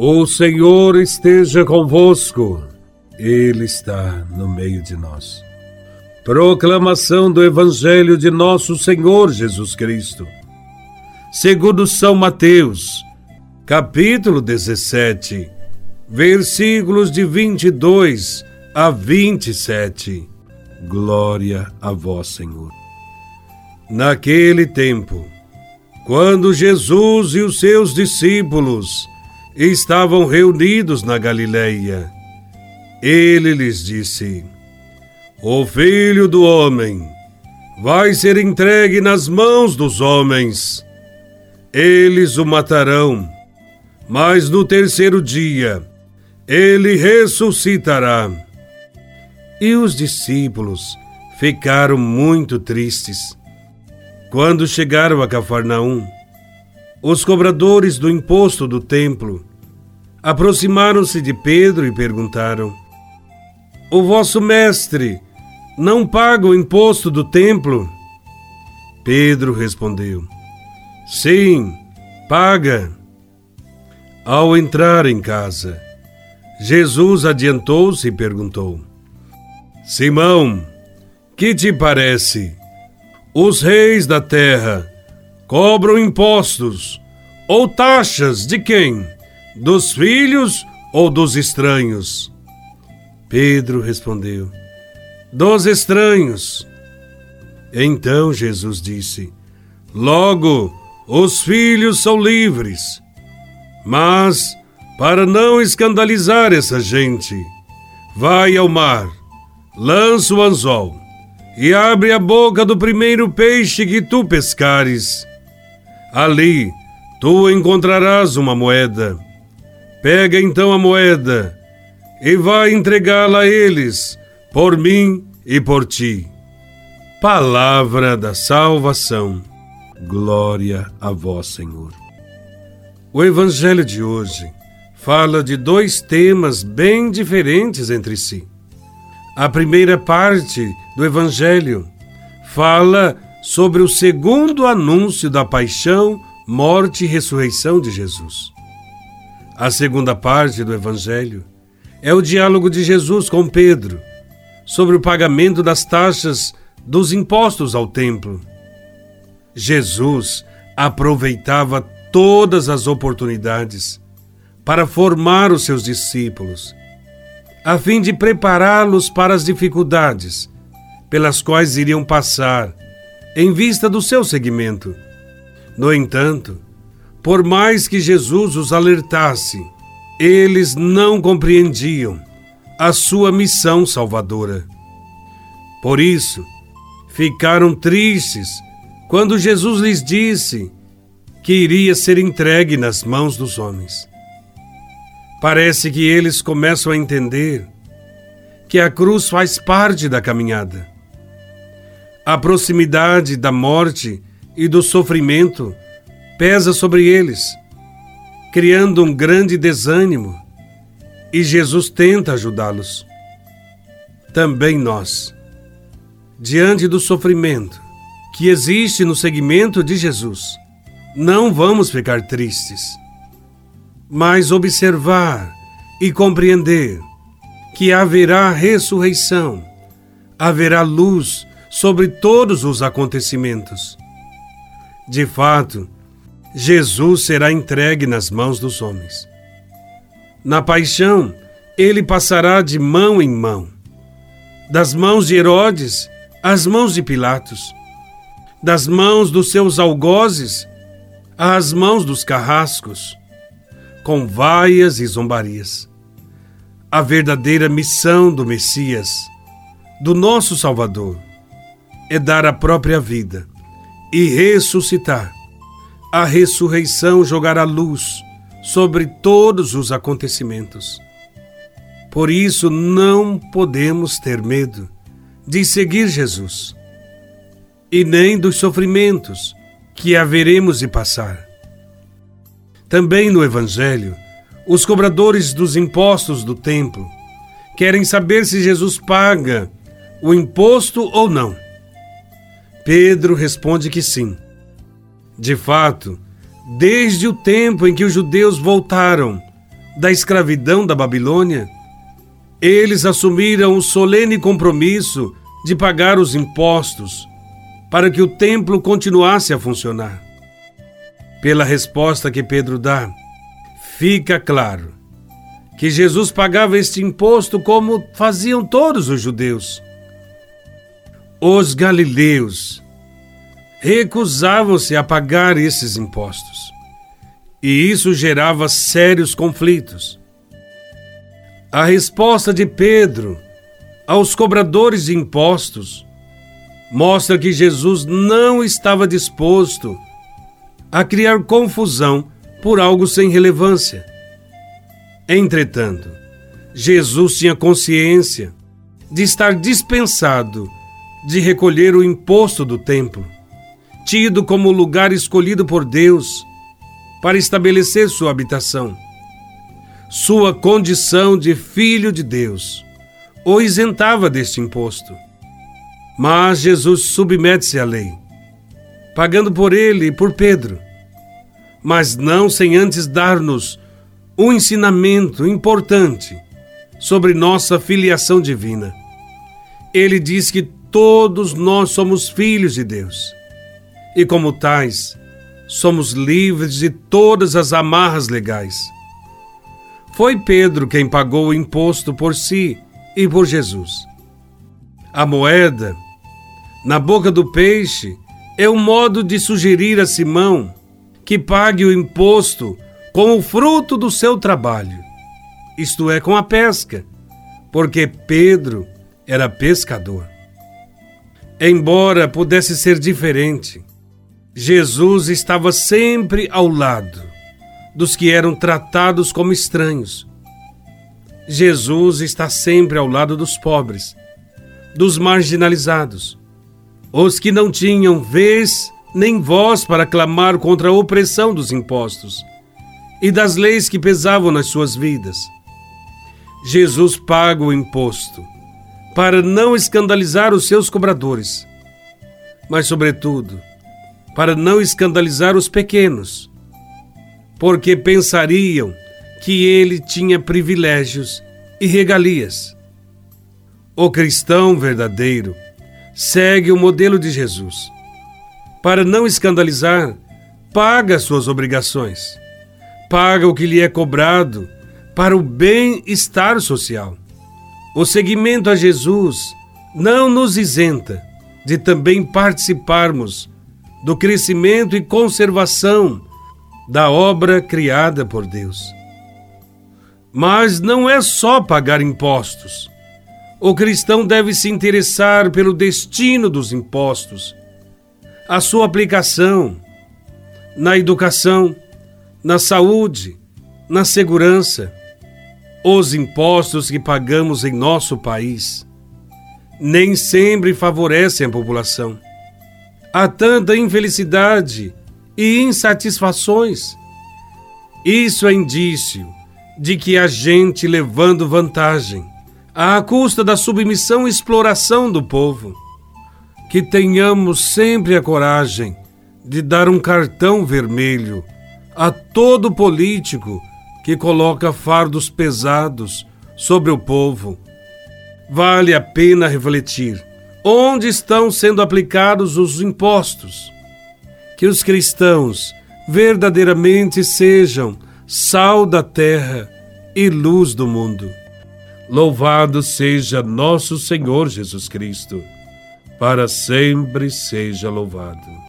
O Senhor esteja convosco, Ele está no meio de nós. Proclamação do Evangelho de Nosso Senhor Jesus Cristo, segundo São Mateus, capítulo 17, versículos de 22 a 27. Glória a Vós, Senhor. Naquele tempo, quando Jesus e os seus discípulos estavam reunidos na Galileia. Ele lhes disse: O filho do homem vai ser entregue nas mãos dos homens. Eles o matarão, mas no terceiro dia ele ressuscitará. E os discípulos ficaram muito tristes. Quando chegaram a Cafarnaum, os cobradores do imposto do templo aproximaram-se de Pedro e perguntaram: O vosso mestre não paga o imposto do templo? Pedro respondeu: Sim, paga. Ao entrar em casa, Jesus adiantou-se e perguntou: Simão, que te parece? Os reis da terra cobram impostos ou taxas de quem? Dos filhos ou dos estranhos? Pedro respondeu: Dos estranhos. Então Jesus disse: Logo, os filhos são livres. Mas, para não escandalizar essa gente, vai ao mar, lança o anzol e abre a boca do primeiro peixe que tu pescares. Ali tu encontrarás uma moeda Pega então a moeda e vai entregá-la a eles, por mim e por ti. Palavra da salvação. Glória a vós, Senhor. O Evangelho de hoje fala de dois temas bem diferentes entre si. A primeira parte do Evangelho fala sobre o segundo anúncio da paixão, morte e ressurreição de Jesus. A segunda parte do Evangelho é o diálogo de Jesus com Pedro sobre o pagamento das taxas dos impostos ao templo. Jesus aproveitava todas as oportunidades para formar os seus discípulos, a fim de prepará-los para as dificuldades pelas quais iriam passar em vista do seu seguimento. No entanto, por mais que Jesus os alertasse, eles não compreendiam a sua missão salvadora. Por isso, ficaram tristes quando Jesus lhes disse que iria ser entregue nas mãos dos homens. Parece que eles começam a entender que a cruz faz parte da caminhada. A proximidade da morte e do sofrimento pesa sobre eles, criando um grande desânimo, e Jesus tenta ajudá-los. Também nós, diante do sofrimento que existe no seguimento de Jesus, não vamos ficar tristes, mas observar e compreender que haverá ressurreição, haverá luz sobre todos os acontecimentos. De fato, Jesus será entregue nas mãos dos homens. Na paixão, ele passará de mão em mão, das mãos de Herodes às mãos de Pilatos, das mãos dos seus algozes às mãos dos carrascos, com vaias e zombarias. A verdadeira missão do Messias, do nosso Salvador, é dar a própria vida e ressuscitar a ressurreição jogará luz sobre todos os acontecimentos. Por isso, não podemos ter medo de seguir Jesus e nem dos sofrimentos que haveremos de passar. Também no Evangelho, os cobradores dos impostos do templo querem saber se Jesus paga o imposto ou não. Pedro responde que sim de fato, desde o tempo em que os judeus voltaram da escravidão da Babilônia, eles assumiram o solene compromisso de pagar os impostos para que o templo continuasse a funcionar. Pela resposta que Pedro dá, fica claro que Jesus pagava este imposto como faziam todos os judeus. Os galileus recusavam-se a pagar esses impostos, e isso gerava sérios conflitos. A resposta de Pedro aos cobradores de impostos mostra que Jesus não estava disposto a criar confusão por algo sem relevância. Entretanto, Jesus tinha consciência de estar dispensado de recolher o imposto do templo, tido como lugar escolhido por Deus para estabelecer sua habitação. Sua condição de filho de Deus o isentava deste imposto. Mas Jesus submete-se à lei, pagando por ele e por Pedro, mas não sem antes dar-nos um ensinamento importante sobre nossa filiação divina. Ele diz que todos nós somos filhos de Deus e, como tais, somos livres de todas as amarras legais. Foi Pedro quem pagou o imposto por si e por Jesus. A moeda na boca do peixe é um modo de sugerir a Simão que pague o imposto com o fruto do seu trabalho, isto é, com a pesca, porque Pedro era pescador. Embora pudesse ser diferente, Jesus estava sempre ao lado dos que eram tratados como estranhos. Jesus está sempre ao lado dos pobres, dos marginalizados, os que não tinham vez nem voz para clamar contra a opressão dos impostos e das leis que pesavam nas suas vidas. Jesus paga o imposto para não escandalizar os seus cobradores, mas, sobretudo, para não escandalizar os pequenos, porque pensariam que ele tinha privilégios e regalias. O cristão verdadeiro segue o modelo de Jesus. Para não escandalizar, paga suas obrigações, paga o que lhe é cobrado para o bem-estar social. O seguimento a Jesus não nos isenta de também participarmos do crescimento e conservação da obra criada por Deus. Mas não é só pagar impostos o cristão deve se interessar pelo destino dos impostos, a sua aplicação na educação, na saúde, na segurança. Os impostos que pagamos em nosso país nem sempre favorecem a população. Há tanta infelicidade e insatisfações. Isso é indício de que há gente levando vantagem à custa da submissão e exploração do povo. Que tenhamos sempre a coragem de dar um cartão vermelho a todo político que coloca fardos pesados sobre o povo. Vale a pena refletir onde estão sendo aplicados os impostos. Que os cristãos verdadeiramente sejam sal da terra e luz do mundo. Louvado seja nosso Senhor Jesus Cristo, para sempre seja louvado.